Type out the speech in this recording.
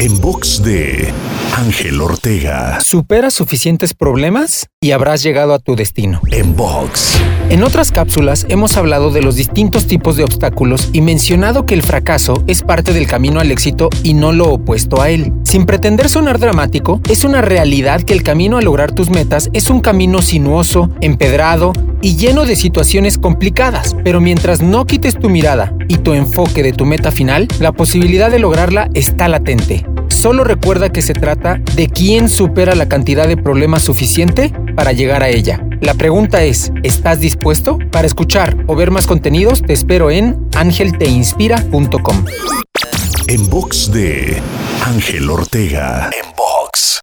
En box de Ángel Ortega. Supera suficientes problemas y habrás llegado a tu destino. En box. En otras cápsulas hemos hablado de los distintos tipos de obstáculos y mencionado que el fracaso es parte del camino al éxito y no lo opuesto a él. Sin pretender sonar dramático, es una realidad que el camino a lograr tus metas es un camino sinuoso, empedrado y lleno de situaciones complicadas, pero mientras no quites tu mirada y tu enfoque de tu meta final, la posibilidad de lograrla está latente. Solo recuerda que se trata de quién supera la cantidad de problemas suficiente para llegar a ella. La pregunta es, ¿estás dispuesto? Para escuchar o ver más contenidos, te espero en angelteinspira.com. En box de Ángel Ortega. En box.